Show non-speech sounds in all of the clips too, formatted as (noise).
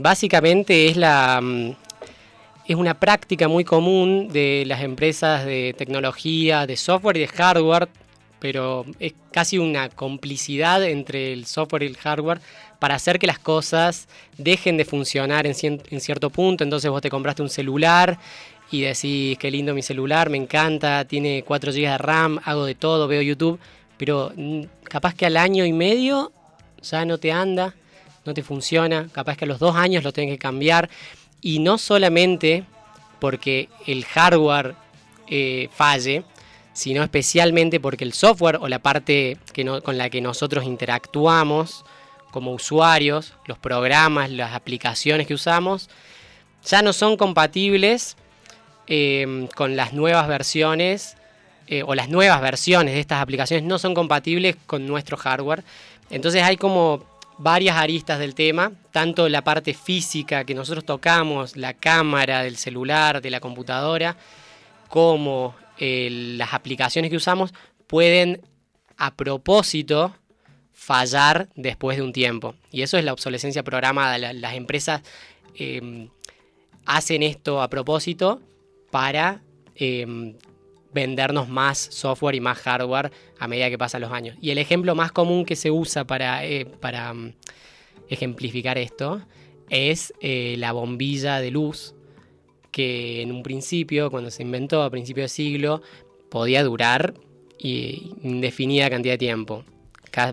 Básicamente es la mm, es una práctica muy común de las empresas de tecnología, de software y de hardware, pero es casi una complicidad entre el software y el hardware para hacer que las cosas dejen de funcionar en, cierto punto. Entonces vos te compraste un celular y decís, qué lindo mi celular, me encanta, tiene 4 GB de RAM, hago de todo, veo YouTube, pero capaz que al año y medio ya no te anda, no te funciona, capaz que a los dos años lo tenés que cambiar. Y no solamente porque el hardware eh, falle, sino especialmente porque el software o la parte que con la que nosotros interactuamos como usuarios, los programas, las aplicaciones que usamos, ya no son compatibles em, con las nuevas versiones eh, o las nuevas versiones de estas aplicaciones no son compatibles con nuestro hardware. Entonces hay como varias aristas del tema, tanto la parte física que nosotros tocamos, la cámara del celular, de la computadora, como eh, las aplicaciones que usamos pueden a propósito fallar después de un tiempo. Y eso es la obsolescencia programada. las empresas em, hacen esto a propósito para em, vendernos más software y más hardware a medida que pasan los años. Y el ejemplo más común que se usa para, eh, para mm, ejemplificar esto es eh, la bombilla de luz, que en un principio, cuando se inventó a principio de siglo, podía durar indefinida cantidad de tiempo.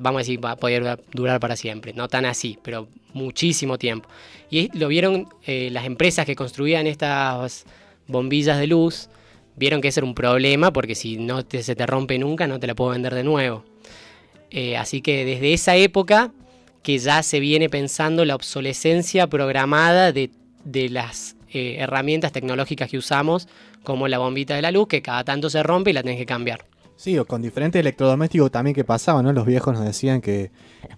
Vamos a decir, podía durar para siempre. No tan así, pero muchísimo tiempo. Y lo vieron eh, las empresas que construían estas bombillas de luz, vieron que ese era un problema porque si no se te rompe nunca no te la puedo vender de nuevo. Eh, así que desde esa época que ya se viene pensando la obsolescencia programada de, las eh, herramientas tecnológicas que usamos, como la bombita de la luz, que cada tanto se rompe y la tenés que cambiar. Sí, o con diferentes electrodomésticos también que pasaban, ¿no? Los viejos nos decían que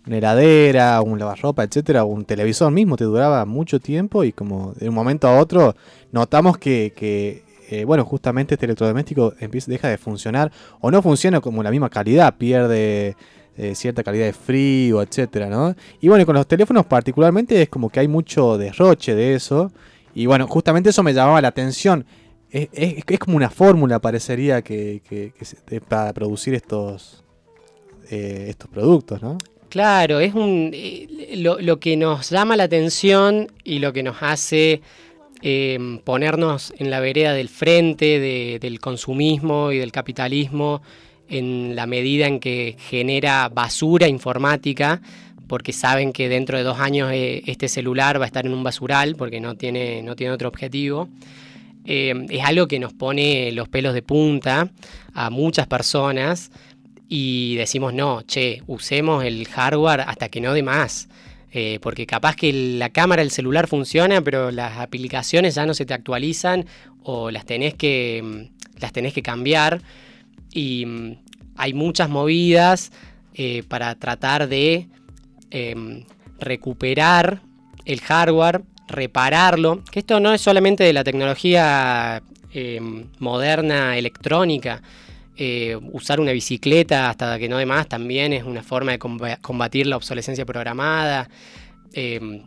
una heladera, un lavarropa, etcétera, un televisor mismo te duraba mucho tiempo y como de un momento a otro notamos que eh, bueno, justamente este electrodoméstico deja de funcionar o no funciona como la misma calidad, pierde eh, cierta calidad de frío, etcétera, ¿no? Y bueno, con los teléfonos particularmente es como que hay mucho derroche de eso. Y bueno, justamente eso me llamaba la atención. Es, como una fórmula, parecería, que, para producir estos, eh, estos productos, ¿no? Claro, es un lo, que nos llama la atención y lo que nos hace Em, ponernos en la vereda del frente del consumismo y del capitalismo en la medida en que genera basura informática, porque saben que dentro de dos años eh, este celular va a estar en un basural porque no tiene, no tiene otro objetivo. Em, es algo que nos pone los pelos de punta a muchas personas y decimos, no, che, usemos el hardware hasta que no dé más. Eh, porque capaz que la cámara del celular funciona, pero las aplicaciones ya no se te actualizan o las tenés que, mm, las tenés que cambiar. Y mm, hay muchas movidas eh, para tratar de em, recuperar el hardware, repararlo. Que esto no es solamente de la tecnología em, moderna electrónica, eh, usar una bicicleta hasta que no demás también es una forma de combatir la obsolescencia programada. Eh,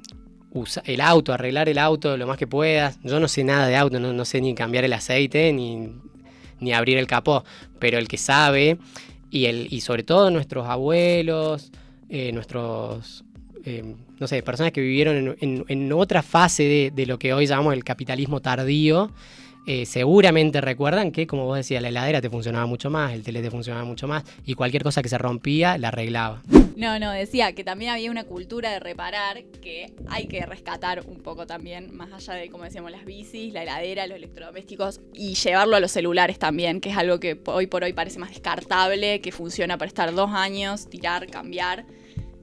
el auto, arreglar el auto lo más que puedas. Yo no sé nada de auto, no, sé ni cambiar el aceite ni, abrir el capó, pero el que sabe y, el, y sobre todo nuestros abuelos, eh, nuestros, no sé, personas que vivieron en, otra fase de, lo que hoy llamamos el capitalismo tardío, eh, seguramente recuerdan que, como vos decías, la heladera te funcionaba mucho más, el tele te funcionaba mucho más y cualquier cosa que se rompía la arreglaba. No, no, decía que también había una cultura de reparar que hay que rescatar un poco también, más allá de, como decíamos, las bicis, la heladera, los electrodomésticos y llevarlo a los celulares también, que es algo que hoy por hoy parece más descartable, que funciona para estar dos años, tirar, cambiar.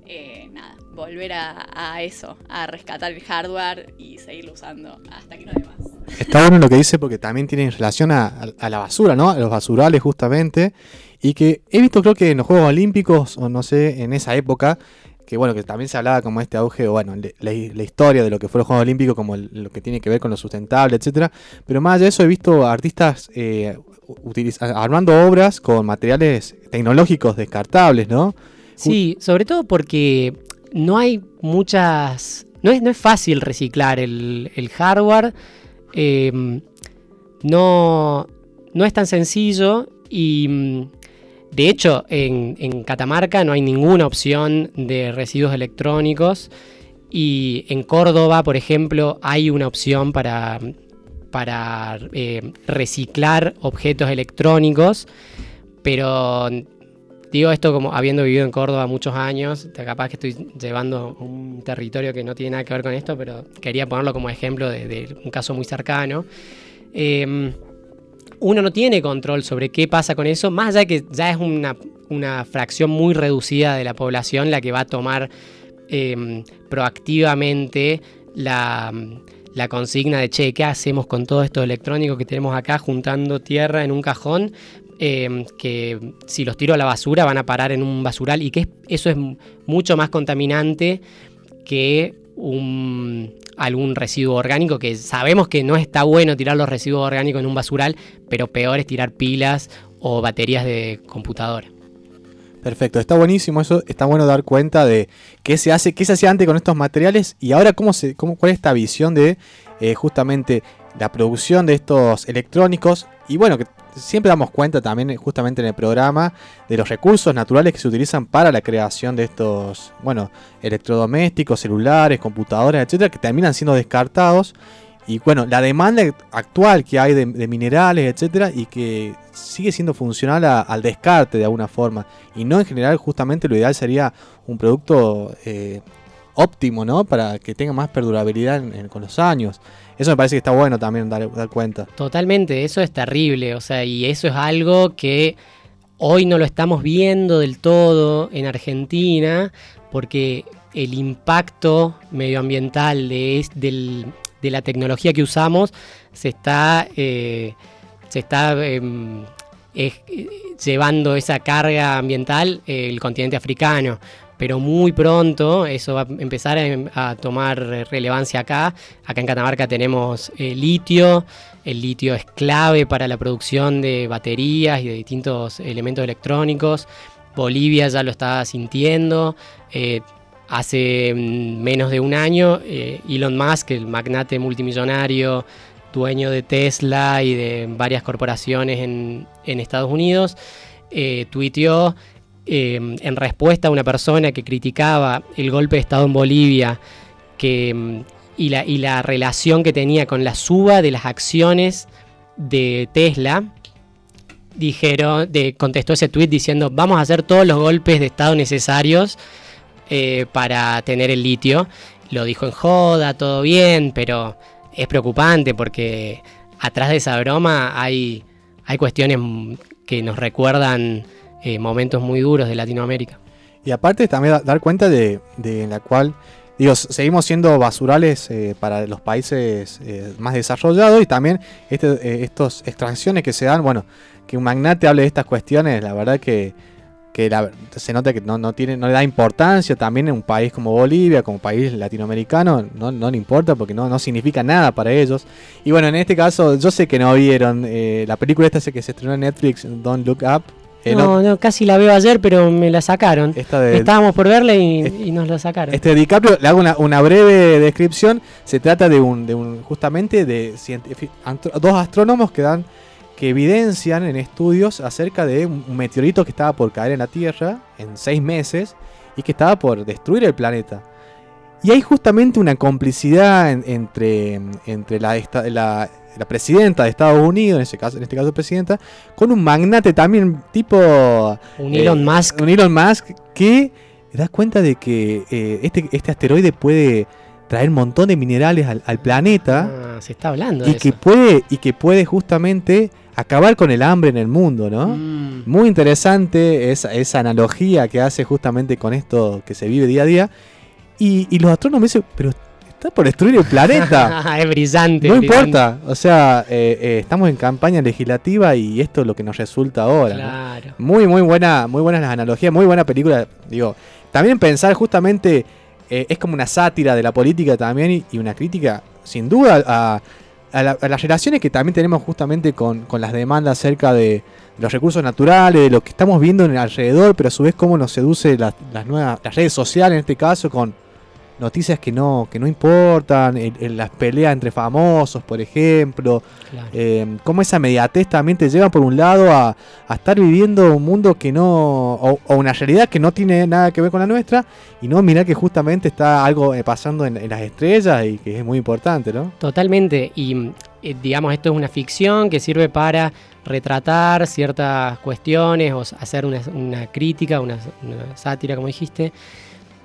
Eh, nada, volver a, eso, a rescatar el hardware y seguirlo usando hasta que no haya más. Está bueno lo que dice porque también tiene relación a, la basura, ¿no? A los basurales justamente. Y que he visto creo que en los Juegos Olímpicos, o no sé, en esa época, que bueno, que también se hablaba como este auge, o bueno, la, historia de lo que fue los Juegos Olímpicos, como lo que tiene que ver con lo sustentable, etcétera. Pero más allá de eso he visto artistas eh, armando obras con materiales tecnológicos descartables, ¿no? Sí, sobre todo porque no hay muchas no es, no es fácil reciclar el, el hardware. eh, no, no es tan sencillo y mm, de hecho en, en Catamarca no hay ninguna opción de residuos electrónicos y en Córdoba, por ejemplo, hay una opción para, para eh, reciclar objetos electrónicos, pero digo esto como habiendo vivido en Córdoba muchos años, capaz que estoy llevando un territorio que no tiene nada que ver con esto, pero quería ponerlo como ejemplo de, un caso muy cercano. Eh, uno no tiene control sobre qué pasa con eso, más allá que ya es una, fracción muy reducida de la población la que va a tomar eh, proactivamente la, la consigna de, che, ¿qué hacemos con todo esto electrónico que tenemos acá juntando tierra en un cajón? Eh, que si los tiro a la basura van a parar en un basural y que es- eso es mucho más contaminante que algún residuo orgánico, que sabemos que no está bueno tirar los residuos orgánicos en un basural, pero peor es tirar pilas o baterías de computadora. Perfecto, está buenísimo eso, está bueno dar cuenta de qué se hace, qué se hacía antes con estos materiales y ahora cómo se, cómo, cuál es esta visión de eh, justamente la producción de estos electrónicos y bueno, que siempre damos cuenta también justamente en el programa de los recursos naturales que se utilizan para la creación de estos, bueno, electrodomésticos, celulares, computadoras, etcétera, que terminan siendo descartados y bueno, la demanda actual que hay de, minerales, etcétera, y que sigue siendo funcional al descarte de alguna forma. Y no en general, justamente lo ideal sería un producto eh, óptimo, ¿no? Para que tenga más perdurabilidad en- con los años. Eso me parece que está bueno también dar, cuenta. Totalmente, eso es terrible, o sea, y eso es algo que hoy no lo estamos viendo del todo en Argentina, porque el impacto medioambiental de, de la tecnología que usamos se está, eh, se está em, eh, llevando esa carga ambiental eh, el continente africano. Pero muy pronto eso va a empezar a, tomar relevancia acá. Acá en Catamarca tenemos eh, litio. El litio es clave para la producción de baterías y de distintos elementos electrónicos. Bolivia ya lo está sintiendo. Eh, hace mm, menos de un año, eh, Elon Musk, el magnate multimillonario, dueño de Tesla y de varias corporaciones en, Estados Unidos, eh, eh, en respuesta a una persona que criticaba el golpe de Estado en Bolivia que, mm, y, la, y la relación que tenía con la suba de las acciones de Tesla. Dijeron, de, contestó ese tweet diciendo vamos a hacer todos los golpes de Estado necesarios eh, para tener el litio. Lo dijo en joda, todo bien, pero es preocupante porque atrás de esa broma hay, hay cuestiones que nos recuerdan eh, momentos muy duros de Latinoamérica. Y aparte también da- dar cuenta de, de la cual, digo, seguimos siendo basurales eh, para los países eh, más desarrollados y también estos extracciones que se dan, bueno, que un magnate hable de estas cuestiones, la verdad que, que la- se nota que no, no, tiene, no le da importancia también en un país como Bolivia, como país latinoamericano, no, no le importa porque no, no significa nada para ellos. Y bueno, en este caso, yo sé que no vieron la película esta que se estrenó en Netflix, Don't Look Up. Eh, no, no, casi la veo ayer, pero me la sacaron. esta de, Estábamos por verla y, y nos la sacaron. Este DiCaprio, le hago una, una breve descripción. Se trata de un, de un justamente de dos astrónomos que dan que evidencian en estudios acerca de un un meteorito que estaba por caer en la Tierra en seis meses y que estaba por destruir el planeta. Y hay justamente una complicidad en- entre, entre la, esta- la, la presidenta de Estados Unidos, en, ese caso, en este caso presidenta, con un magnate también tipo un eh, Elon Musk. un Elon Musk que das cuenta de que eh, este, este asteroide puede traer un montón de minerales al, al planeta Ah, se está hablando de y que eso. puede y que puede justamente acabar con el hambre en el mundo, ¿no? Mm. Muy interesante esa, esa analogía que hace justamente con esto que se vive día a día. Y, y los astrónomos dicen, pero está por destruir el planeta. (laughs) es brillante. no brillante. importa. O sea, eh, eh, estamos en campaña legislativa y esto es lo que nos resulta ahora. ¿no? Claro. Muy, muy buena, muy buenas las analogías, muy buena película. Digo, también pensar justamente eh, es como una sátira de la política también y, y una crítica, sin duda, a, a la- a las relaciones que también tenemos justamente con, con las demandas acerca de los recursos naturales, de lo que estamos viendo en el alrededor, pero a su vez cómo nos seduce las nuevas, las redes sociales en este caso con noticias que no, que no importan, en, las peleas entre famosos, por ejemplo. Eh, cómo esa mediatez también te lleva por un lado a, estar viviendo un mundo que no, o, una realidad que no tiene nada que ver con la nuestra, y no mirar que justamente está algo eh, pasando en, las estrellas y que es muy importante, ¿no? Totalmente, y eh, digamos, esto es una ficción que sirve para retratar ciertas cuestiones o hacer una, crítica, una sátira, como dijiste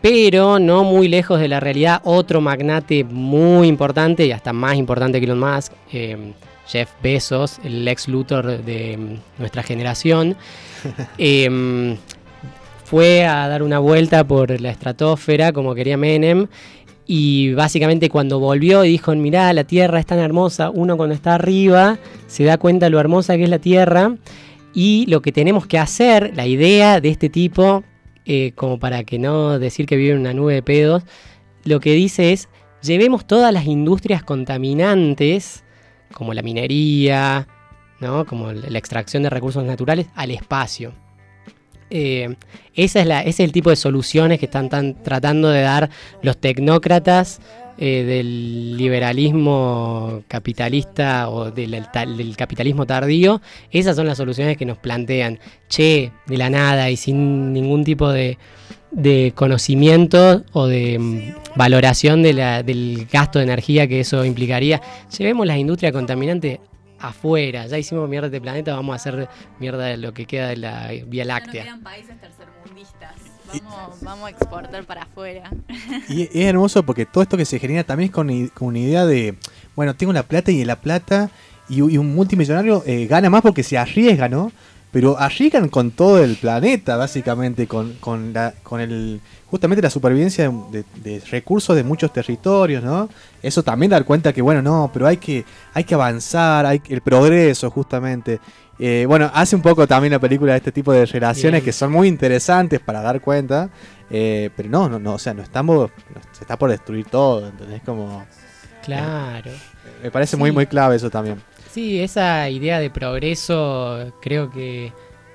pero no muy lejos de la realidad, otro magnate muy importante y hasta más importante que Elon Musk, eh, Jeff Bezos, el ex Luthor de mm, nuestra generación, (laughs) em, fue a dar una vuelta por la estratosfera como quería Menem y básicamente cuando volvió y dijo, mirá, la Tierra es tan hermosa, uno cuando está arriba se da cuenta lo hermosa que es la Tierra y lo que tenemos que hacer, la idea de este tipo eh, como para que no decir que vive una nube de pedos, lo que dice es, llevemos todas las industrias contaminantes, como la minería, ¿no? como la extracción de recursos naturales, al espacio. Eh, esa es ese es el tipo de soluciones que están tratando de dar los tecnócratas eh, del liberalismo capitalista o del, capitalismo tardío, esas son las soluciones que nos plantean. Che, de la nada y sin ningún tipo de, conocimiento o de mm, valoración del gasto de energía que eso implicaría. Llevemos la industria contaminante afuera. Ya hicimos mierda de planeta, vamos a hacer mierda de lo que queda de la Vía Láctea. países (laughs) Vamos, a exportar para afuera. Y es hermoso porque todo esto que se genera también es con, una idea de, bueno, tengo la plata y la plata y, un multimillonario eh, gana más porque se arriesga, ¿no? Pero arriesgan con todo el planeta, básicamente, con, con, la, con el justamente la supervivencia de, recursos de muchos territorios, ¿no? Eso también dar cuenta que, bueno, no, pero hay que, hay que avanzar, hay el progreso, justamente. Eh, bueno, hace un poco también la película de este tipo de relaciones que son muy interesantes para dar cuenta, eh, pero no, no, no, o sea, no estamos, se está por destruir todo, ¿entendés? Como... Claro. me parece muy, muy clave eso también. Sí, esa idea de progreso creo que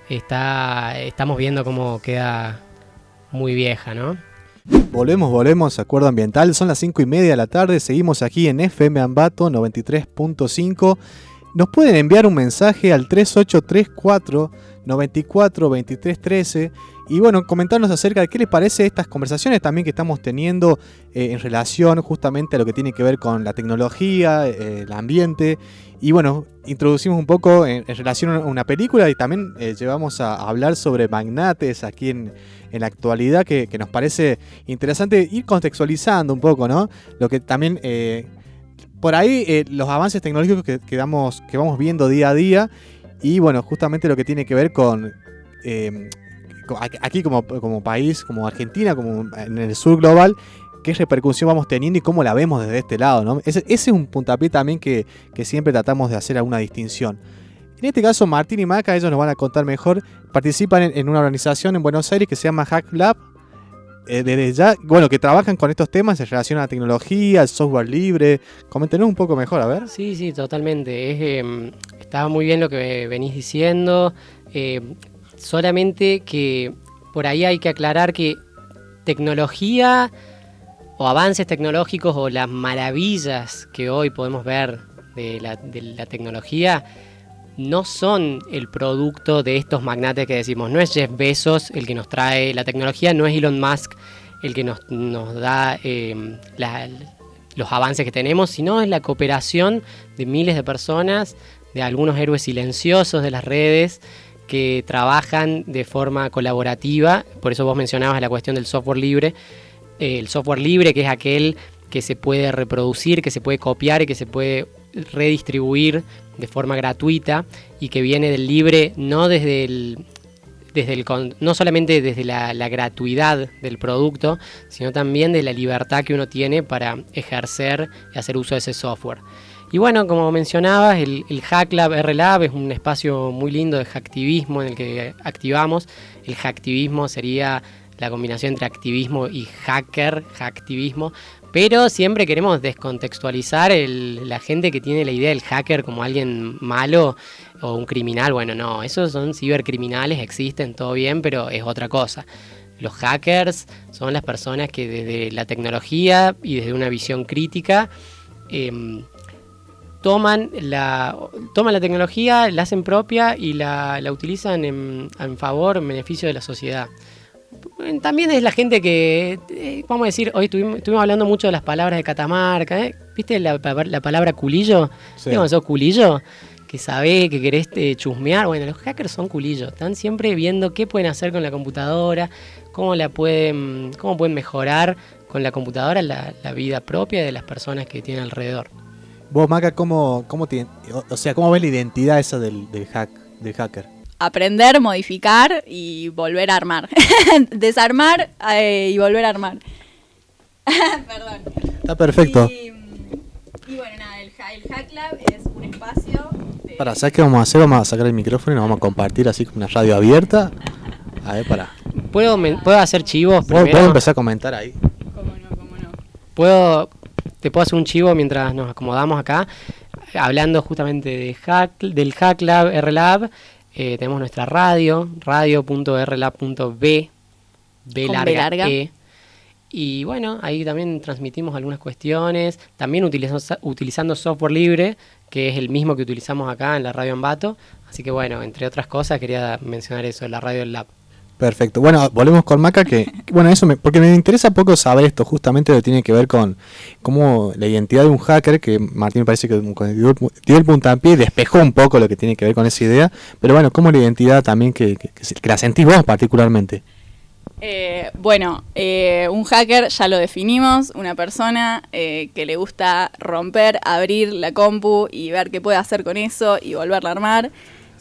está, estamos viendo cómo queda muy vieja, ¿no? Volvemos, volvemos, acuerdo ambiental. Son las 5 y media de la tarde. Seguimos aquí en FM Ambato 93.5 nos pueden enviar un mensaje al 3834 94 23 13 y bueno, comentarnos acerca de qué les parece estas conversaciones también que estamos teniendo eh, en relación justamente a lo que tiene que ver con la tecnología, eh, el ambiente y bueno, introducimos un poco en, relación a una película y también eh, llevamos a, hablar sobre magnates aquí en, la actualidad que, nos parece interesante ir contextualizando un poco, ¿no? Lo que también por ahí eh, los avances tecnológicos que, que, vamos viendo día a día y bueno, justamente lo que tiene que ver con... Eh, aquí como, país, como Argentina, como en el sur global, qué repercusión vamos teniendo y cómo la vemos desde este lado. ¿no? Ese, es un puntapié también que, siempre tratamos de hacer alguna distinción. En este caso, Martín y Maca, ellos nos van a contar mejor, participan en una organización en Buenos Aires que se llama Hack Lab, eh, desde ya, bueno, que trabajan con estos temas en relación a la tecnología, al software libre. Coméntenos un poco mejor, a ver. Sí, sí, totalmente. Es, eh, está muy bien lo que venís diciendo. Eh, solamente que por ahí hay que aclarar que tecnología o avances tecnológicos o las maravillas que hoy podemos ver de la tecnología no son el producto de estos magnates que decimos. No es Jeff Bezos el que nos trae la tecnología, no es Elon Musk el que nos, da em, los avances que tenemos, sino es la cooperación de miles de personas, de algunos héroes silenciosos de las redes que trabajan de forma colaborativa. Por eso vos mencionabas la cuestión del software libre. el software libre que es aquel que se puede reproducir, que se puede copiar y que se puede redistribuir de forma gratuita y que viene del libre no desde el, desde el no solamente desde la, gratuidad del producto, sino también de la libertad que uno tiene para ejercer y hacer uso de ese software. Y bueno, como mencionabas, el, el HackLab RLab es un espacio muy lindo de hacktivismo en el que activamos. El hacktivismo sería la combinación entre activismo y hacker, hacktivismo, pero siempre queremos descontextualizar la gente que tiene la idea del hacker como alguien malo o un criminal. Bueno, no, esos son cibercriminales, existen, todo bien, pero es otra cosa. Los hackers son las personas que desde la tecnología y desde una visión crítica em, toman, la, toman la tecnología, la hacen propia y la, utilizan en, favor, en beneficio de la sociedad. También es la gente que, eh, vamos a decir, hoy estuvimos, hablando mucho de las palabras de Catamarca. ¿eh? ¿Viste la, palabra culillo? Sí. ¿Sos culillo? que sabe que querés eh, chusmear. Bueno, los hackers son culillos, están siempre viendo qué pueden hacer con la computadora, cómo la pueden, cómo pueden mejorar con la computadora la, vida propia de las personas que tienen alrededor. Vos, Maca, ¿cómo, cómo o sea, cómo ves la identidad esa del, hack, del hacker? Aprender, modificar y volver a armar. (laughs) Desarmar eh, y volver a armar. (laughs) Perdón. Está perfecto. Y, bueno, nada, el, el Hack Lab es un espacio para, ¿sabes qué vamos a hacer? Vamos a sacar el micrófono y nos vamos a compartir así como una radio abierta. A ver, para. ¿Puedo, ¿puedo hacer chivos? ¿Puedo, ¿Puedo, empezar a comentar ahí? ¿Cómo no? ¿Cómo no? ¿Puedo, te puedo hacer un chivo mientras nos acomodamos acá? Hablando justamente de hack, del Hack Lab, R-Lab, eh, tenemos nuestra radio, radio.rlab.b, B larga, E. Y bueno, ahí también transmitimos algunas cuestiones, también utilizando software libre, que es el mismo que utilizamos acá en la radio Ambato. Así que bueno, entre otras cosas quería mencionar eso, la radio del lab. Perfecto. Bueno, volvemos con Maca, que, (laughs) bueno, eso me, porque me interesa poco saber esto, justamente lo que tiene que ver con cómo la identidad de un hacker, que Martín me parece que dio, dio el puntapié y despejó un poco lo que tiene que ver con esa idea, pero bueno, cómo la identidad también que, que, que la sentís vos particularmente. Eh, bueno, eh, un hacker ya lo definimos, una persona eh, que le gusta romper, abrir la compu y ver qué puede hacer con eso y volverla a armar.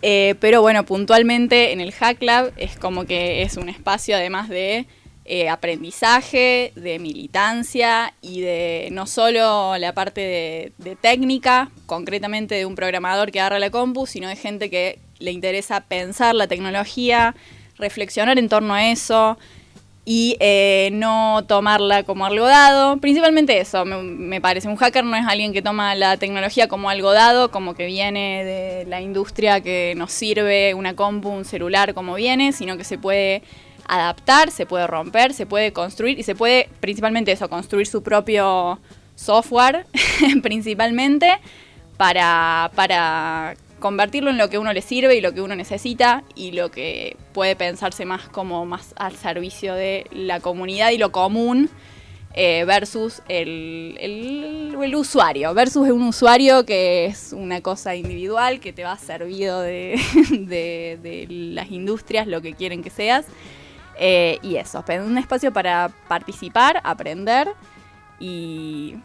Pero bueno, puntualmente en el Hack Lab es como que es un espacio además de aprendizaje, de militancia y de no solo la parte de, de técnica, concretamente de un programador que agarra la compu, sino de gente que le interesa pensar la tecnología, reflexionar en torno a eso y eh, no tomarla como algo dado. Principalmente eso, me, parece. Un hacker no es alguien que toma la tecnología como algo dado, como que viene de la industria que nos sirve una compu, un celular como viene, sino que se puede adaptar, se puede romper, se puede construir y se puede, principalmente eso, construir su propio software, (laughs) principalmente, para, para convertirlo en lo que uno le sirve y lo que uno necesita y lo que puede pensarse más como más al servicio de la comunidad y lo común eh, versus el, el, usuario, versus un usuario que es una cosa individual que te va servido de, (laughs) de, las industrias, lo que quieren que seas. Eh, y eso, un espacio para participar, aprender y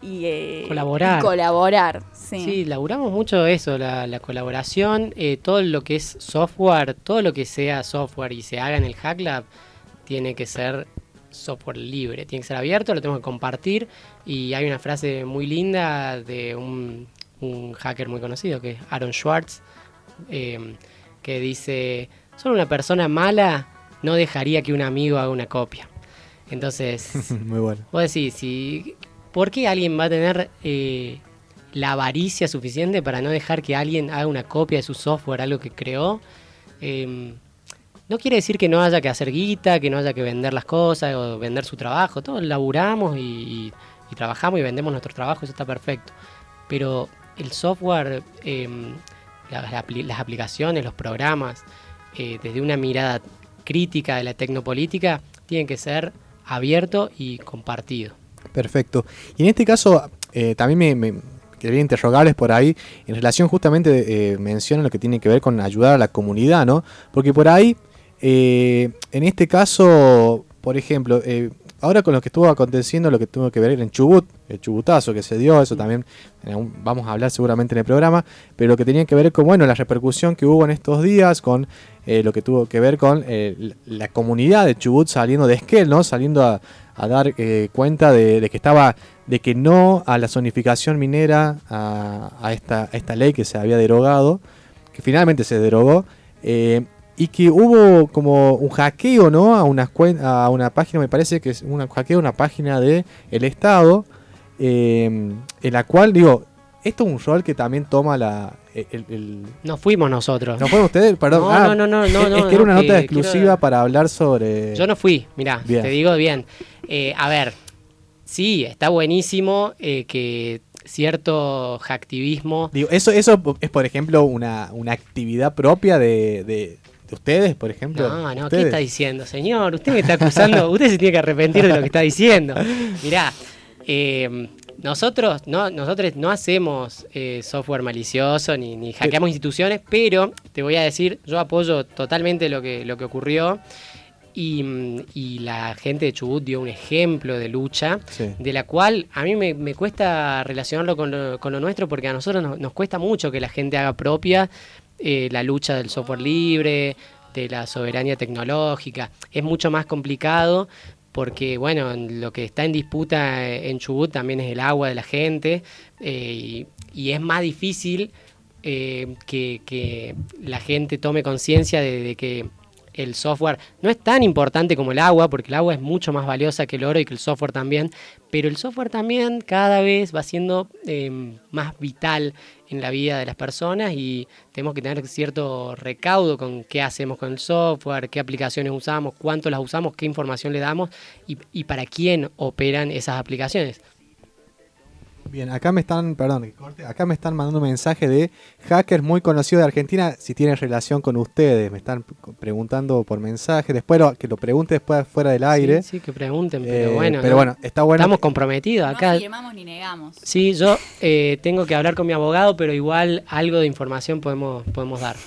y eh, colaborar. colaborar, sí. Sí, laburamos mucho eso, la, colaboración, eh, todo lo que es software, todo lo que sea software y se haga en el Hack Lab tiene que ser software libre, tiene que ser abierto, lo tenemos que compartir y hay una frase muy linda de un, hacker muy conocido que es Aaron Schwartz, em, que dice, solo una persona mala no dejaría que un amigo haga una copia. Entonces, (laughs) muy bueno. vos decís, si ¿por qué alguien va a tener eh, la avaricia suficiente para no dejar que alguien haga una copia de su software, algo que creó? Em, no quiere decir que no haya que hacer guita, que no haya que vender las cosas o vender su trabajo. Todos laburamos y, trabajamos y vendemos nuestro trabajo, eso está perfecto. Pero el software, em, las, aplicaciones, los programas, eh, desde una mirada crítica de la tecnopolítica, tienen que ser abierto y compartido. Perfecto. Y en este caso, eh, también me, quería interrogarles por ahí, en relación justamente, eh, mencionan lo que tiene que ver con ayudar a la comunidad, ¿no? Porque por ahí, eh, en este caso, por ejemplo, eh, ahora con lo que estuvo aconteciendo, lo que tuvo que ver en Chubut, el chubutazo que se dio, eso también vamos a hablar seguramente en el programa, pero lo que tenía que ver con, bueno, la repercusión que hubo en estos días, con lo que tuvo que ver con la comunidad de Chubut saliendo de Esquel, ¿no? Saliendo a, a dar eh, cuenta de, que estaba, de que no a la zonificación minera, a, esta, esta ley que se había derogado, que finalmente se derogó, eh, y que hubo como un hackeo, ¿no? A una, a una página, me parece que es un hackeo una página del el Estado, eh, en la cual, digo, esto es un rol que también toma la, el- el- No fuimos nosotros. ¿No fueron ustedes? Perdón. No, Ah, no, no, no, es, no, es no, que era una no, nota que exclusiva quiero- para hablar sobre... Yo no fui, mirá, Bien. te digo bien. Eh, a ver, sí, está buenísimo eh, que cierto hacktivismo... Digo, eso, eso es, por ejemplo, una, una actividad propia de, de- de ustedes, por ejemplo. No, no, ¿qué ¿Ustedes? está diciendo, señor? Usted me está acusando, (laughs) usted se tiene que arrepentir de lo que está diciendo. Mirá, eh, nosotros no, nosotros no hacemos eh, software malicioso ni, ni hackeamos instituciones, pero te voy a decir, yo apoyo totalmente lo que, lo que ocurrió y, y la gente de Chubut dio un ejemplo de lucha Sí. de la cual a mí me, me cuesta relacionarlo con lo, con lo nuestro porque a nosotros nos, nos cuesta mucho que la gente haga propia eh, la lucha del software libre, de la soberanía tecnológica. Es mucho más complicado porque, bueno, lo que está en disputa eh, en Chubut también es el agua de la gente eh, y, es más difícil eh, que, la gente tome conciencia de que el software no es tan importante como el agua, porque el agua es mucho más valiosa que el oro y que el software también, pero el software también cada vez va siendo eh, más vital en la vida de las personas y tenemos que tener cierto recaudo con qué hacemos con el software, qué aplicaciones usamos, cuánto las usamos, qué información le damos y para quién operan esas aplicaciones. Bien, acá me están, perdón, corte, acá me están mandando un mensaje de hackers muy conocidos de Argentina, si tienen relación con ustedes, me están preguntando por mensaje, después lo- que lo pregunte después fuera del aire. Sí, sí, que pregunten, Eh, pero bueno, pero ¿no? bueno, está bueno. estamos comprometidos No acá. afirmamos ni negamos. Sí, yo eh, tengo que hablar con mi abogado, pero igual algo de información podemos, podemos dar. (laughs)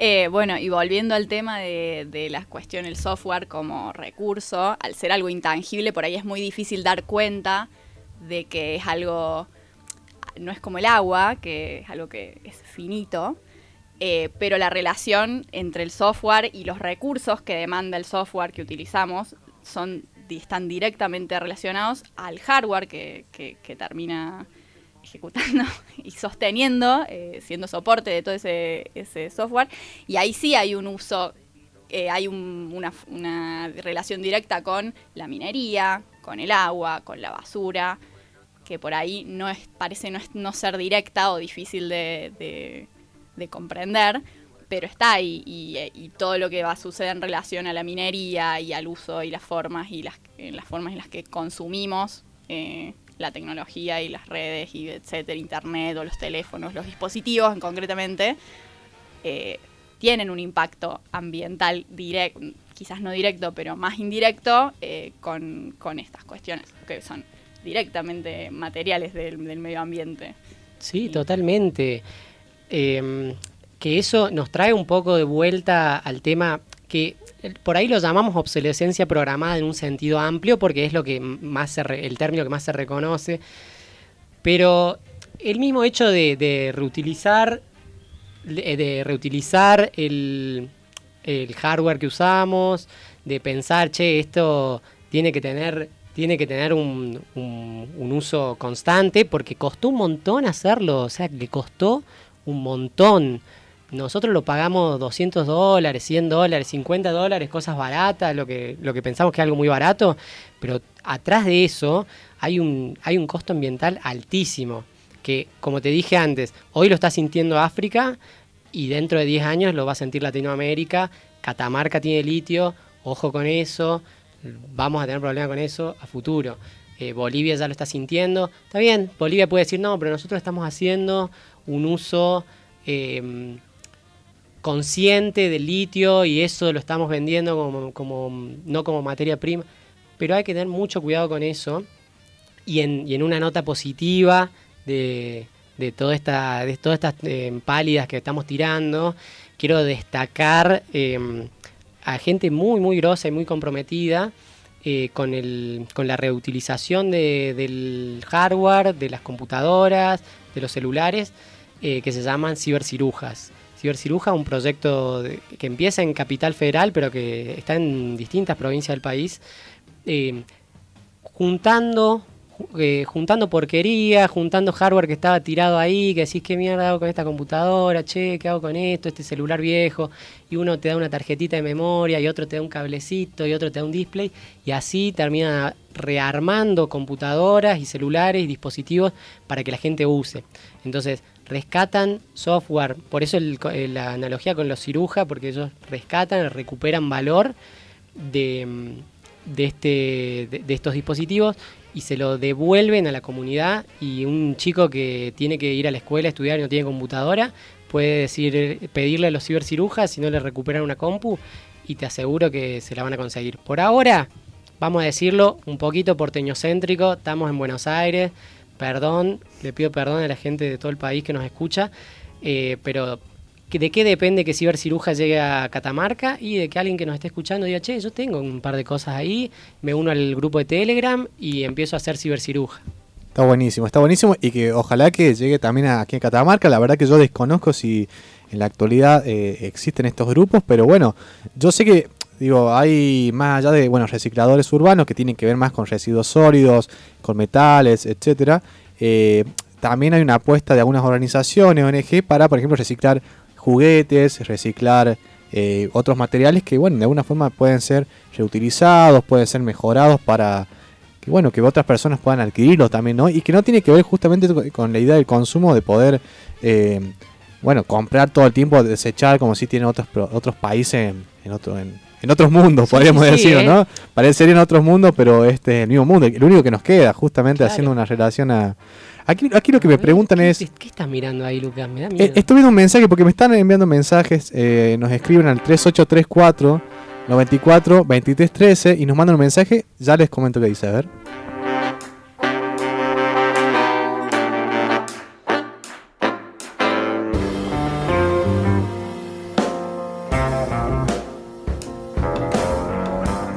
Eh, bueno, y volviendo al tema de, de la cuestión del software como recurso, al ser algo intangible, por ahí es muy difícil dar cuenta de que es algo, no es como el agua, que es algo que es finito, eh, pero la relación entre el software y los recursos que demanda el software que utilizamos son, están directamente relacionados al hardware que, que- que termina ejecutando (laughs) y sosteniendo, eh, siendo soporte de todo ese, ese software. Y ahí sí hay un uso, eh, hay un- una, una relación directa con la minería, con el agua, con la basura, que por ahí no es, parece no, es- no ser directa o difícil de, de- de comprender, pero está ahí y, y todo lo que va a suceder en relación a la minería y al uso y las formas y las, eh, las formas en las que consumimos eh, la tecnología y las redes y etcétera, internet o los teléfonos, los dispositivos en concretamente, eh, tienen un impacto ambiental directo, quizás no directo, pero más indirecto con, con estas cuestiones, que son directamente materiales del, del medio ambiente. Sí, totalmente. Eh, que eso nos trae un poco de vuelta al tema que eh, por ahí lo llamamos obsolescencia programada en un sentido amplio porque es lo que más se re- el término que más se reconoce. Pero el mismo hecho de, de reutilizar de de reutilizar el, el hardware que usamos, de pensar, che, esto tiene que tener, tiene que tener un, uso constante, porque costó un montón hacerlo, o sea, que costó un montón. Nosotros lo pagamos 200 dólares, 100 dólares, 50 dólares, cosas baratas, lo que, lo que pensamos que es algo muy barato, pero atrás de eso hay un, hay un costo ambiental altísimo, que como te dije antes, hoy lo está sintiendo África y dentro de 10 años lo va a sentir Latinoamérica, Catamarca tiene litio, ojo con eso, vamos a tener problemas con eso a futuro. Eh, Bolivia ya lo está sintiendo. Está bien, Bolivia puede decir, no, pero nosotros estamos haciendo un uso eh, consciente del litio y eso lo estamos vendiendo como, no como materia prima. Pero hay que tener mucho cuidado con eso. Y en, en una nota positiva de, de, toda esta, de todas estas eh, pálidas que estamos tirando, quiero destacar eh, a gente muy, muy grosa y muy comprometida eh, con, el, con la reutilización de- del hardware, de las computadoras, de los celulares, eh, que se llaman cibercirujas. Ciberciruja, un proyecto que empieza en Capital Federal, pero que está en distintas provincias del país, eh, juntando, ju- eh, juntando porquería, juntando hardware que estaba tirado ahí, que decís, ¿qué mierda hago con esta computadora? Che, ¿qué hago con esto? Este celular viejo. Y uno te da una tarjetita de memoria, y otro te da un cablecito, y otro te da un display, y así termina rearmando computadoras y celulares y dispositivos para que la gente use. Entonces, rescatan software, por eso eh, la analogía con los cirujas, porque ellos rescatan, recuperan valor de, mm, este, de, estos dispositivos y se lo devuelven a la comunidad y un chico que tiene que ir a la escuela a estudiar y no tiene computadora puede decir pedirle a los cibercirujas si no le recuperan una compu y te aseguro que se la van a conseguir. Por ahora, vamos a decirlo un poquito porteñocéntrico, estamos en Buenos Aires, perdón, le pido perdón a la gente de todo el país que nos escucha, eh, pero ¿de qué depende que Ciberciruja llegue a Catamarca y de que alguien que nos esté escuchando diga, che, yo tengo un par de cosas ahí, me uno al grupo de Telegram y empiezo a hacer Ciberciruja? Está buenísimo, está buenísimo y que ojalá que llegue también aquí a Catamarca. La verdad que yo desconozco si en la actualidad eh, existen estos grupos, pero bueno, yo sé que Digo, hay más allá de bueno, recicladores urbanos que tienen que ver más con residuos sólidos, con metales, etcétera. Eh, también hay una apuesta de algunas organizaciones, ONG, para, por ejemplo, reciclar juguetes, reciclar eh, otros materiales que, bueno, de alguna forma pueden ser reutilizados, pueden ser mejorados para que, bueno, que otras personas puedan adquirirlos también, ¿no? Y que no tiene que ver justamente con la idea del consumo de poder, eh, bueno, comprar todo el tiempo, desechar como si tienen otros, otros países en, otro, en, en otros mundos, podríamos decir, ¿no? ¿no? Parece en otros mundos, pero este es el mismo mundo. El único que nos queda, justamente haciendo una relación a. Aquí, aquí lo que me preguntan es. ¿Qué estás mirando ahí, Lucas? Me da eh, estoy viendo un mensaje porque me están enviando mensajes. Eh, nos escriben al 3834 94 2313 y nos mandan un mensaje. Ya les comento qué dice, a ver.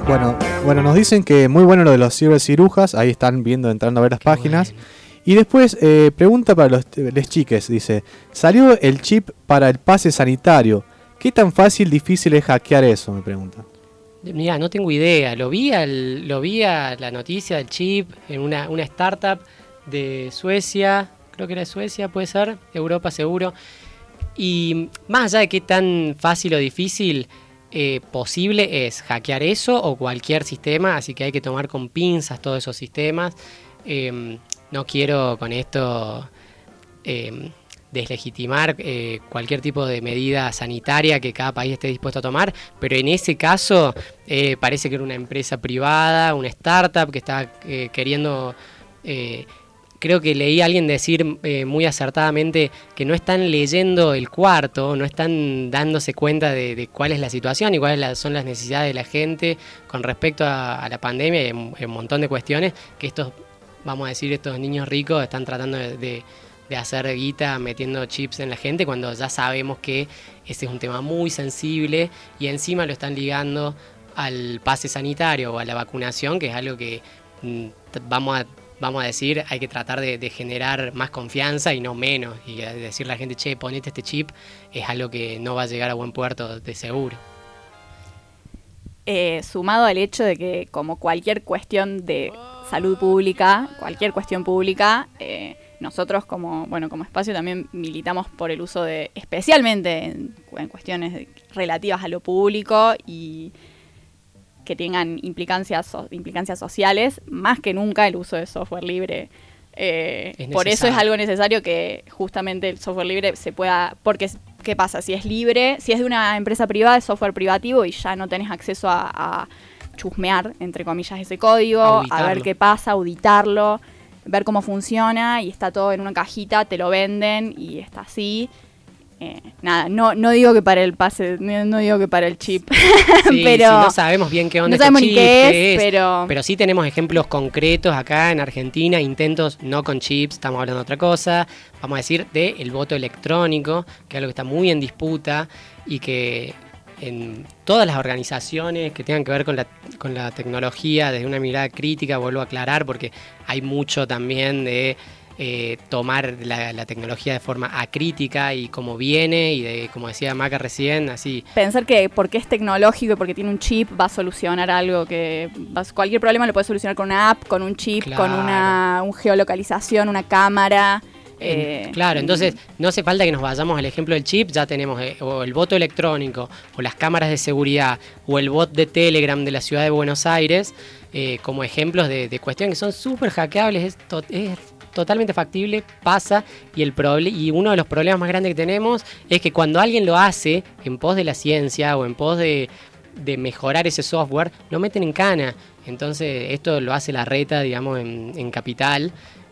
Bueno, bueno, nos dicen que muy bueno lo de los cibercirujas, ahí están viendo, entrando a ver las páginas. Y después, eh, pregunta para los les chiques, dice, salió el chip para el pase sanitario. ¿Qué tan fácil, difícil es hackear eso? Me pregunta. Mira, no tengo idea. Lo vi, lo vi a la noticia del chip en una, una startup de Suecia, creo que era de Suecia, puede ser, Europa seguro. Y más allá de qué tan fácil o difícil, eh, posible es hackear eso o cualquier sistema, así que hay que tomar con pinzas todos esos sistemas. Em, no quiero con esto em, deslegitimar eh, cualquier tipo de medida sanitaria que cada país esté dispuesto a tomar, pero en ese caso eh, parece que era una empresa privada, una startup que está queriendo creo que leí a alguien decir eh, muy acertadamente que no están leyendo el cuarto, no están dándose cuenta de, cuál es la situación y cuáles son las necesidades de la gente con respecto a, la pandemia y un, montón de cuestiones que estos, vamos a decir, estos niños ricos están tratando de, hacer guita metiendo chips en la gente cuando ya sabemos que ese es un tema muy sensible y encima lo están ligando al pase sanitario o a la vacunación, que es algo que mm, vamos a vamos a decir, hay que tratar de, generar más confianza y no menos. Y decirle a la gente, che, ponete este chip, es algo que no va a llegar a buen puerto de seguro. Eh, sumado al hecho de que como cualquier cuestión de salud pública, cualquier cuestión pública, eh, nosotros como, bueno, como espacio también militamos por el uso de, especialmente en, en cuestiones relativas a lo público y que tengan implicancias, implicancias sociales, más que nunca el uso de software libre. Eh, por eso es algo necesario que justamente el software libre se pueda, porque ¿qué pasa? Si es libre, si es de una empresa privada, es software privativo y ya no tenés acceso a, chusmear, entre comillas, ese código, a ver qué pasa, auditarlo, ver cómo funciona y está todo en una cajita, te lo venden y está así. Eh, nada, no, no digo que para el pase, no, digo que para el chip, (laughs) pero no sabemos bien qué onda no este chip, qué es, Pero... pero sí tenemos ejemplos concretos acá en Argentina, intentos no con chips, estamos hablando de otra cosa, vamos a decir de el voto electrónico, que es algo que está muy en disputa y que en todas las organizaciones que tengan que ver con la, con la tecnología desde una mirada crítica, vuelvo a aclarar porque hay mucho también de eh, tomar la, tecnología de forma acrítica y como viene y de, como decía Maca recién, así. Pensar que porque es tecnológico y porque tiene un chip va a solucionar algo que cualquier problema lo puede solucionar con una app, con un chip, con una geolocalización, una cámara. Eh, claro, entonces no hace falta que nos vayamos al ejemplo del chip, ya tenemos eh, o el voto electrónico, o las cámaras de seguridad, o el bot de Telegram de la ciudad de Buenos Aires, eh, como ejemplos de, de cuestiones que son súper hackeables, es, to- es totalmente factible, pasa, y, el y uno de los problemas más grandes que tenemos es que cuando alguien lo hace en pos de la ciencia o en pos de, de mejorar ese software, lo meten en cana. Entonces esto lo hace la reta, digamos, en, en capital.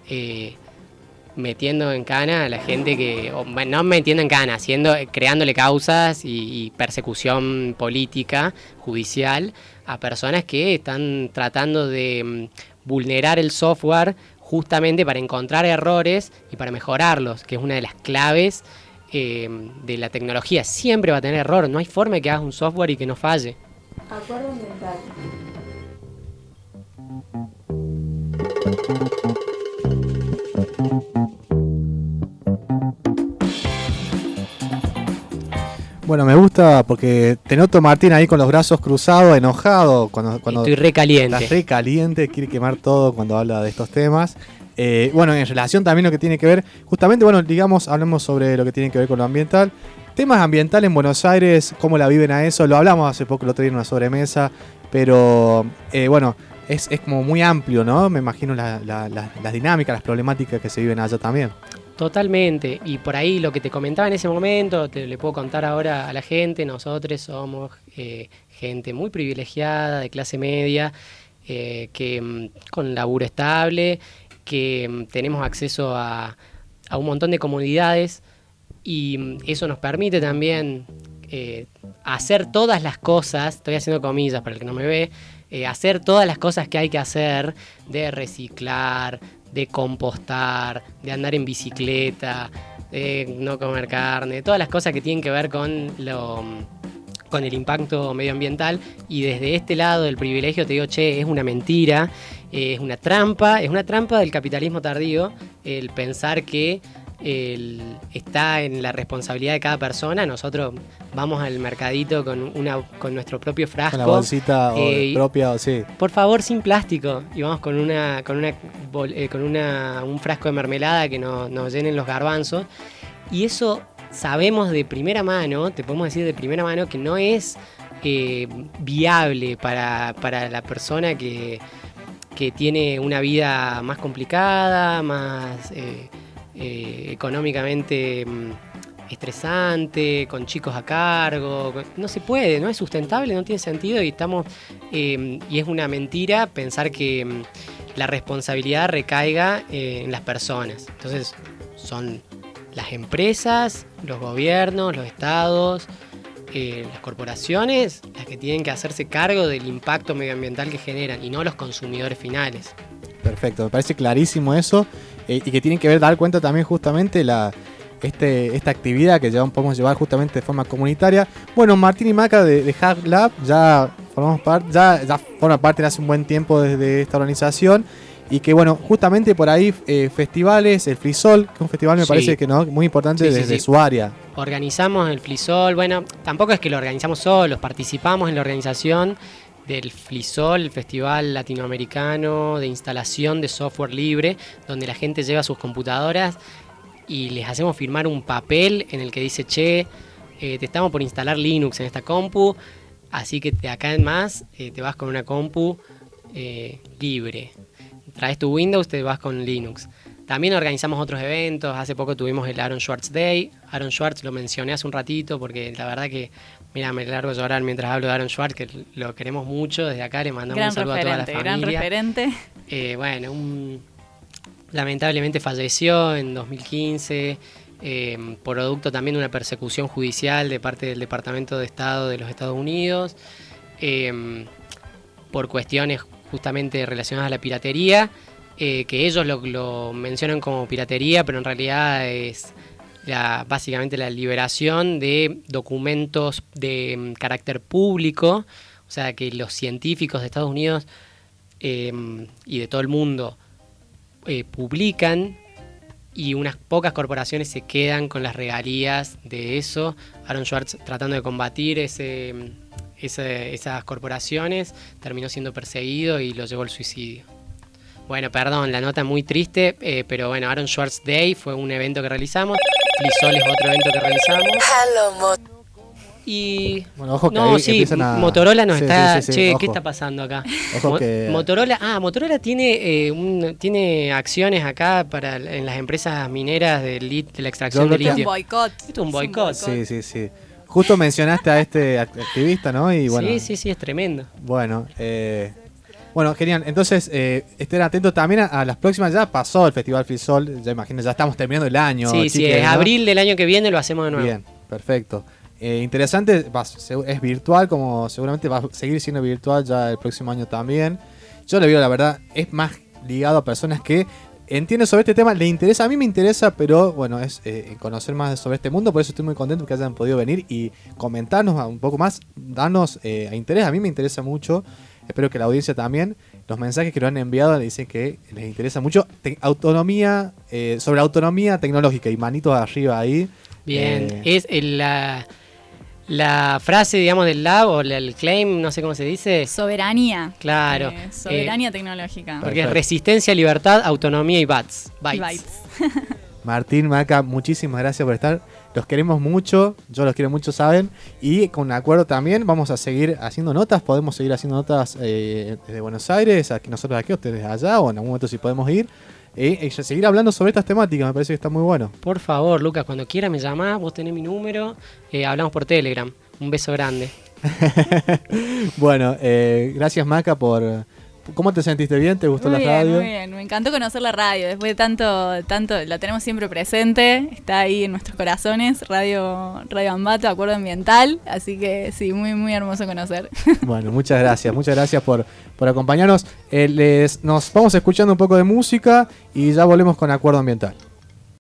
eh, metiendo en cana a la gente que, o, no metiendo en cana, haciendo, creándole causas y, persecución política, judicial, a personas que están tratando de mm, vulnerar el software justamente para encontrar errores y para mejorarlos, que es una de las claves eh, de la tecnología. Siempre va a tener error, no hay forma de que hagas un software y que no falle. Acuerdo ambiental. Bueno, me gusta porque te noto Martín ahí con los brazos cruzados, enojado, cuando, cuando Estoy re caliente. estás re caliente, quiere quemar todo cuando habla de estos temas. Eh, bueno, en relación también lo que tiene que ver, justamente, bueno, digamos, hablamos sobre lo que tiene que ver con lo ambiental. Temas ambientales en Buenos Aires, cómo la viven a eso, lo hablamos hace poco, lo otro día en una sobremesa, pero eh, bueno, es, es como muy amplio, ¿no? Me imagino la- la- la- las dinámicas, las problemáticas que se viven allá también. Totalmente. Y por ahí lo que te comentaba en ese momento, te le puedo contar ahora a la gente, nosotros somos eh, gente muy privilegiada, de clase media, eh, que mm, con laburo estable, que mm, tenemos acceso a, a un montón de comodidades y mm, eso nos permite también eh, hacer todas las cosas, estoy haciendo comillas para el que no me ve, hacer todas las cosas que hay que hacer de reciclar, de compostar, de andar en bicicleta, de no comer carne, todas las cosas que tienen que ver con lo con el impacto medioambiental. Y desde este lado del privilegio te digo, che, es una mentira, es una trampa, es una trampa del capitalismo tardío el pensar que el- está en la responsabilidad de cada persona, nosotros vamos al mercadito con, una, con nuestro propio frasco. Con la bolsita eh, propia, o sí. Por favor, sin plástico. Y vamos con una, con una, eh, con una, un frasco de mermelada que no- nos llenen los garbanzos. Y eso sabemos de primera mano, te podemos decir de primera mano que no es eh, viable para, para la persona que, que tiene una vida más complicada, más eh, eh, económicamente mm, estresante, con chicos a cargo. No se puede, no es sustentable, no tiene sentido y estamos eh, y es una mentira pensar que mm, la responsabilidad recaiga eh, en las personas. Entonces son las empresas, los gobiernos, los estados, eh, las corporaciones las que tienen que hacerse cargo del impacto medioambiental que generan y no los consumidores finales. Perfecto, me parece clarísimo eso eh, y que tienen que ver, dar cuenta también justamente la, este, esta actividad que llevamos, podemos llevar justamente de forma comunitaria. Bueno, Martín y Maca de, de Hack Lab ya formamos parte, ya, ya forma parte de hace un buen tiempo desde esta organización y que bueno, justamente por ahí eh, festivales, el Frisol, que es un festival me Sí. parece que no, muy importante Sí, sí, desde su área. Organizamos el Flisol, bueno, tampoco es que lo organizamos solos, participamos en la organización del Flisol, el Festival Latinoamericano de Instalación de Software Libre, donde la gente lleva sus computadoras y les hacemos firmar un papel en el que dice, che, eh, te estamos por instalar Linux en esta compu, así que de acá en más eh, te vas con una compu eh, libre. Traes tu Windows, te vas con Linux. También organizamos otros eventos. Hace poco tuvimos el Aaron Schwartz Day. Aaron Schwartz lo mencioné hace un ratito porque la verdad que, mira, me largo llorar mientras hablo de Aaron Schwartz, que lo queremos mucho. Desde acá le mandamos Gran un saludo a toda la referente, gran familia. referente. Eh, bueno, un- lamentablemente falleció en 2015, eh, producto también de una persecución judicial de parte del Departamento de Estado de los Estados Unidos, eh, por cuestiones justamente relacionadas a la piratería, eh, que ellos lo, lo mencionan como piratería, pero en realidad es la- básicamente la liberación de documentos de mm, carácter público, o sea que los científicos de Estados Unidos eh, y de todo el mundo eh, publican y unas pocas corporaciones se quedan con las regalías de eso. Aaron Schwartz tratando de combatir ese, ese- esas corporaciones terminó siendo perseguido y lo llevó al suicidio. Bueno, perdón, la nota muy triste, eh, pero bueno, Aaron Schwartz Day fue un evento que realizamos, Flisol es otro evento que realizamos. Y. Bueno, ojo que no, ahí sí, empiezan a- Motorola nos Sí, está. sí, sí, sí, che, ojo. ¿qué está pasando acá? Ojo Mo- que- Motorola, ah, Motorola tiene, eh, un- tiene acciones acá para en las empresas mineras de, lit- de la extracción de creo Es que- un litio. boicot. Esto es un boicot. Sí, sí, sí. Justo mencionaste a este act- activista, ¿no? Y bueno, sí, sí, sí, es tremendo. Bueno, eh, bueno, genial. Entonces, eh, estén atentos también a, a las próximas. Ya pasó el Festival Frisol, ya imagino, ya estamos terminando el año. sí, sí, es ¿no? abril del año que viene lo hacemos de nuevo. Bien, perfecto. Eh, interesante, va- es virtual, como seguramente va a seguir siendo virtual ya el próximo año también. Yo le veo, la verdad, es más ligado a personas que entienden sobre este tema, le interesa, a mí me interesa, pero bueno, es eh, conocer más sobre este mundo, por eso estoy muy contento que hayan podido venir y comentarnos un poco más, darnos eh, interés, a mí me interesa mucho, espero que la audiencia también, los mensajes que nos han enviado dicen que les interesa mucho, Te- autonomía, eh, sobre autonomía tecnológica y manitos arriba ahí. Bien, Eh, es el- la, la frase, digamos, del lab o el claim, no sé cómo se dice. Soberanía. Claro. Eh, soberanía tecnológica. Porque es resistencia, libertad, autonomía y bytes. Y bytes. bytes. Martín, Maca, muchísimas gracias por estar. Los queremos mucho, yo los quiero mucho, saben. Y con acuerdo también vamos a seguir haciendo notas. Podemos seguir haciendo notas eh, desde Buenos Aires, aquí nosotros aquí, ustedes allá, o en algún momento si podemos ir. Y seguir hablando sobre estas temáticas, me parece que está muy bueno. Por favor, Lucas, cuando quieras me llamás, vos tenés mi número, eh, hablamos por Telegram. Un beso grande. (laughs) Bueno, eh, gracias Maca por... ¿Cómo te sentiste bien? ¿Te gustó Muy la bien, radio? muy bien. Me encantó conocer la radio. Después de tanto, tanto, la tenemos siempre presente. Está ahí en nuestros corazones. Radio, Radio Ambato, Acuerdo Ambiental. Así que sí, muy, muy hermoso conocer. (laughs) Bueno, muchas gracias, muchas gracias por, por acompañarnos. Eh, les, nos vamos escuchando un poco de música y ya volvemos con Acuerdo Ambiental.